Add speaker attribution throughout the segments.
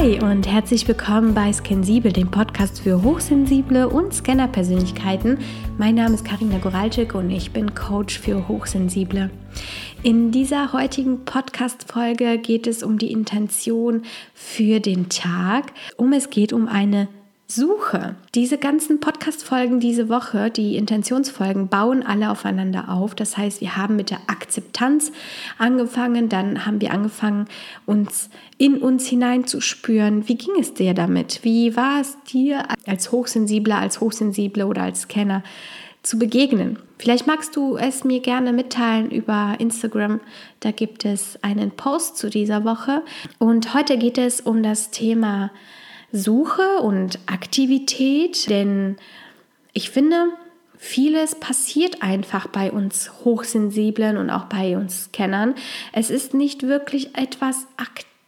Speaker 1: Hi und herzlich willkommen bei Scansibel, dem Podcast für hochsensible und Scanner-Persönlichkeiten. Mein Name ist Karina Goralczyk und ich bin Coach für Hochsensible. In dieser heutigen Podcast-Folge geht es um die Intention für den Tag. Um es geht um eine Suche. Diese ganzen Podcast-Folgen diese Woche, die Intentionsfolgen, bauen alle aufeinander auf. Das heißt, wir haben mit der Akzeptanz angefangen, dann haben wir angefangen, uns in uns hineinzuspüren. Wie ging es dir damit? Wie war es dir als Hochsensibler, als Hochsensible oder als Scanner zu begegnen? Vielleicht magst du es mir gerne mitteilen über Instagram. Da gibt es einen Post zu dieser Woche. Und heute geht es um das Thema Suche und Aktivität, denn ich finde, vieles passiert einfach bei uns Hochsensiblen und auch bei uns Scannern. Es ist nicht wirklich etwas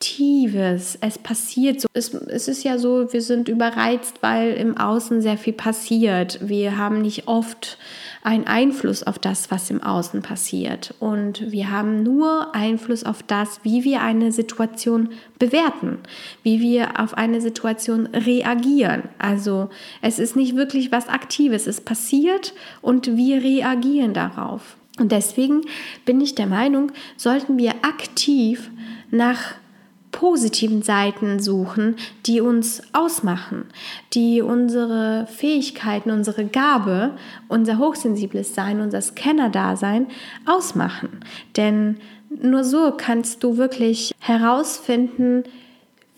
Speaker 1: Aktives. Es passiert so. Es, es ist ja so, wir sind überreizt, weil im Außen sehr viel passiert. Wir haben nicht oft einen Einfluss auf das, was im Außen passiert. Und wir haben nur Einfluss auf das, wie wir eine Situation bewerten, wie wir auf eine Situation reagieren. Also es ist nicht wirklich was Aktives, es passiert und wir reagieren darauf. Und deswegen bin ich der Meinung, sollten wir aktiv nach positiven Seiten suchen, die uns ausmachen, die unsere Fähigkeiten, unsere Gabe, unser hochsensibles Sein, unser Scanner-Dasein ausmachen. Denn nur so kannst du wirklich herausfinden,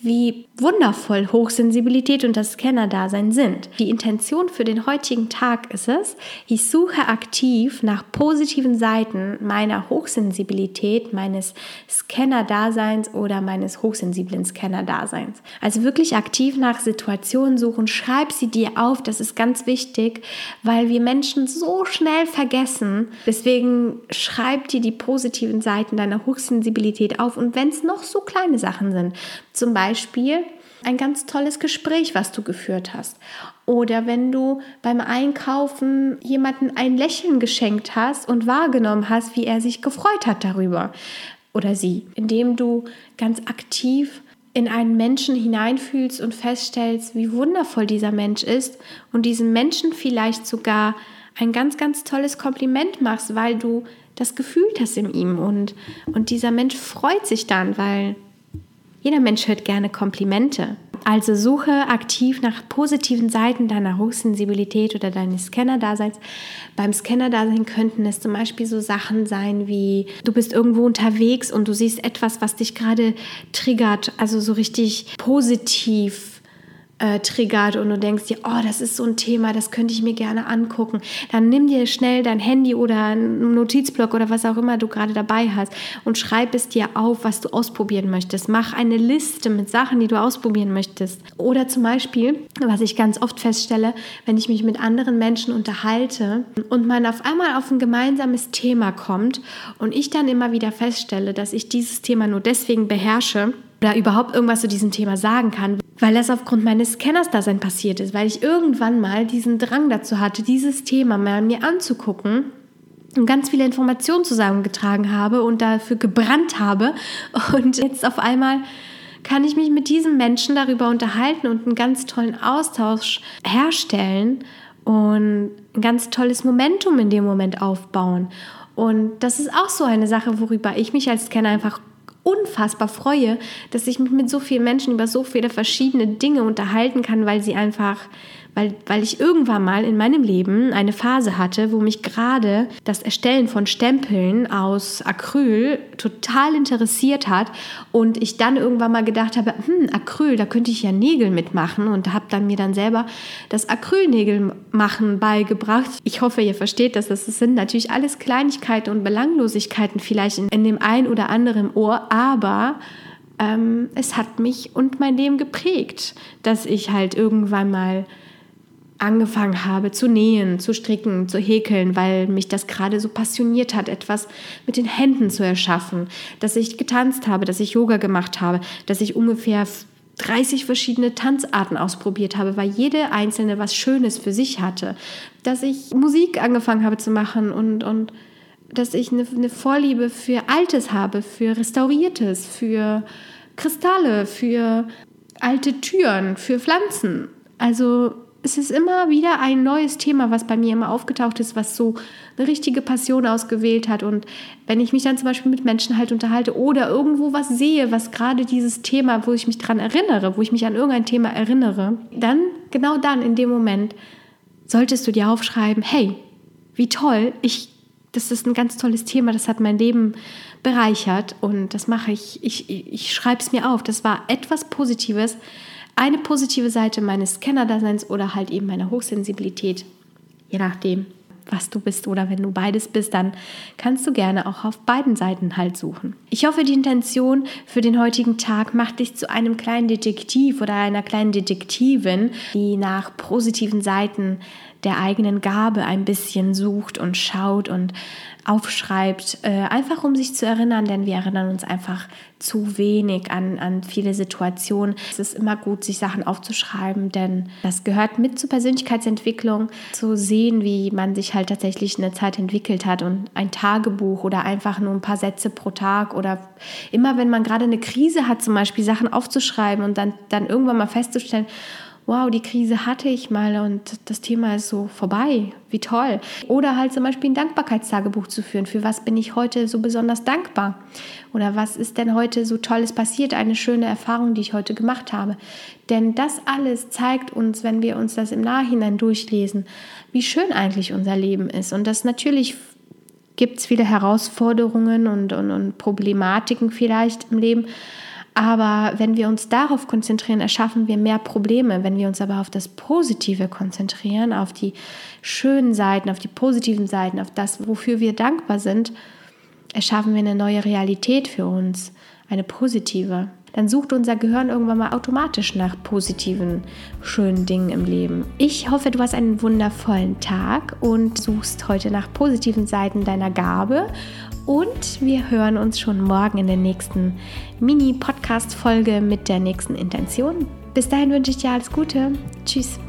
Speaker 1: wie wundervoll Hochsensibilität und das Scanner-Dasein sind. Die Intention für den heutigen Tag ist es, ich suche aktiv nach positiven Seiten meiner Hochsensibilität, meines Scanner-Daseins oder meines hochsensiblen Scanner-Daseins. Also wirklich aktiv nach Situationen suchen, schreib sie dir auf, das ist ganz wichtig, weil wir Menschen so schnell vergessen. Deswegen schreib dir die positiven Seiten deiner Hochsensibilität auf und wenn es noch so kleine Sachen sind, zum Beispiel ein ganz tolles Gespräch, was du geführt hast. Oder wenn du beim Einkaufen jemanden ein Lächeln geschenkt hast und wahrgenommen hast, wie er sich gefreut hat darüber. Oder sie. Indem du ganz aktiv in einen Menschen hineinfühlst und feststellst, wie wundervoll dieser Mensch ist und diesem Menschen vielleicht sogar ein ganz, ganz tolles Kompliment machst, weil du das gefühlt hast in ihm und, und dieser Mensch freut sich dann, weil jeder Mensch hört gerne Komplimente. Also suche aktiv nach positiven Seiten deiner Hochsensibilität oder deines Scanner-Daseins. Beim Scanner-Dasein könnten es zum Beispiel so Sachen sein wie, du bist irgendwo unterwegs und du siehst etwas, was dich gerade triggert, also so richtig positiv äh, triggert und du denkst dir, oh, das ist so ein Thema, das könnte ich mir gerne angucken, dann nimm dir schnell dein Handy oder einen Notizblock oder was auch immer du gerade dabei hast und schreib es dir auf, was du ausprobieren möchtest. Mach eine Liste mit Sachen, die du ausprobieren möchtest. Oder zum Beispiel, was ich ganz oft feststelle, wenn ich mich mit anderen Menschen unterhalte und man auf einmal auf ein gemeinsames Thema kommt und ich dann immer wieder feststelle, dass ich dieses Thema nur deswegen beherrsche, oder überhaupt irgendwas zu diesem Thema sagen kann, weil das aufgrund meines Scanners-Dasein passiert ist, weil ich irgendwann mal diesen Drang dazu hatte, dieses Thema mal mir anzugucken und ganz viele Informationen zusammengetragen habe und dafür gebrannt habe. Und jetzt auf einmal kann ich mich mit diesem Menschen darüber unterhalten und einen ganz tollen Austausch herstellen und ein ganz tolles Momentum in dem Moment aufbauen. Und das ist auch so eine Sache, worüber ich mich als Scanner einfach unfassbar freue, dass ich mich mit so vielen Menschen über so viele verschiedene Dinge unterhalten kann, weil sie einfach weil, weil ich irgendwann mal in meinem Leben eine Phase hatte, wo mich gerade das Erstellen von Stempeln aus Acryl total interessiert hat und ich dann irgendwann mal gedacht habe, hm, Acryl, da könnte ich ja Nägel mitmachen und habe dann mir dann selber das Acrylnägel machen beigebracht. Ich hoffe, ihr versteht das. Das sind natürlich alles Kleinigkeiten und Belanglosigkeiten vielleicht in, in dem ein oder anderen Ohr, aber ähm, es hat mich und mein Leben geprägt, dass ich halt irgendwann mal angefangen habe zu nähen, zu stricken, zu häkeln, weil mich das gerade so passioniert hat, etwas mit den Händen zu erschaffen, dass ich getanzt habe, dass ich Yoga gemacht habe, dass ich ungefähr 30 verschiedene Tanzarten ausprobiert habe, weil jede einzelne was Schönes für sich hatte, dass ich Musik angefangen habe zu machen und, und dass ich eine, eine Vorliebe für Altes habe, für Restauriertes, für Kristalle, für alte Türen für Pflanzen. Also es ist immer wieder ein neues Thema, was bei mir immer aufgetaucht ist, was so eine richtige Passion ausgewählt hat. Und wenn ich mich dann zum Beispiel mit Menschen halt unterhalte oder irgendwo was sehe, was gerade dieses Thema, wo ich mich dran erinnere, wo ich mich an irgendein Thema erinnere, dann, genau dann, in dem Moment, solltest du dir aufschreiben, hey, wie toll, ich, das ist ein ganz tolles Thema, das hat mein Leben bereichert und das mache ich, ich, ich schreibe es mir auf. Das war etwas Positives, eine positive Seite meines Scanner-Daseins oder halt eben meiner Hochsensibilität, je nachdem, was du bist oder wenn du beides bist, dann kannst du gerne auch auf beiden Seiten halt suchen. Ich hoffe, die Intention für den heutigen Tag macht dich zu einem kleinen Detektiv oder einer kleinen Detektivin, die nach positiven Seiten der eigenen Gabe ein bisschen sucht und schaut und aufschreibt, äh, einfach um sich zu erinnern, denn wir erinnern uns einfach zu wenig an, an viele Situationen. Es ist immer gut, sich Sachen aufzuschreiben, denn das gehört mit zur Persönlichkeitsentwicklung, zu sehen, wie man sich halt tatsächlich eine Zeit entwickelt hat und ein Tagebuch oder einfach nur ein paar Sätze pro Tag oder immer, wenn man gerade eine Krise hat, zum Beispiel Sachen aufzuschreiben und dann, dann irgendwann mal festzustellen, wow, die Krise hatte ich mal und das Thema ist so vorbei, wie toll. Oder halt zum Beispiel ein Dankbarkeitstagebuch zu führen, für was bin ich heute so besonders dankbar? Oder was ist denn heute so tolles passiert, eine schöne Erfahrung, die ich heute gemacht habe? Denn das alles zeigt uns, wenn wir uns das im Nachhinein durchlesen, wie schön eigentlich unser Leben ist. Und das natürlich gibt es viele Herausforderungen und, und, und Problematiken vielleicht im Leben. Aber wenn wir uns darauf konzentrieren, erschaffen wir mehr Probleme. Wenn wir uns aber auf das Positive konzentrieren, auf die schönen Seiten, auf die positiven Seiten, auf das, wofür wir dankbar sind, erschaffen wir eine neue Realität für uns, eine positive. Dann sucht unser Gehirn irgendwann mal automatisch nach positiven, schönen Dingen im Leben. Ich hoffe, du hast einen wundervollen Tag und suchst heute nach positiven Seiten deiner Gabe und wir hören uns schon morgen in der nächsten Mini-Podcast-Folge mit der nächsten Intention. Bis dahin wünsche ich dir alles Gute. Tschüss.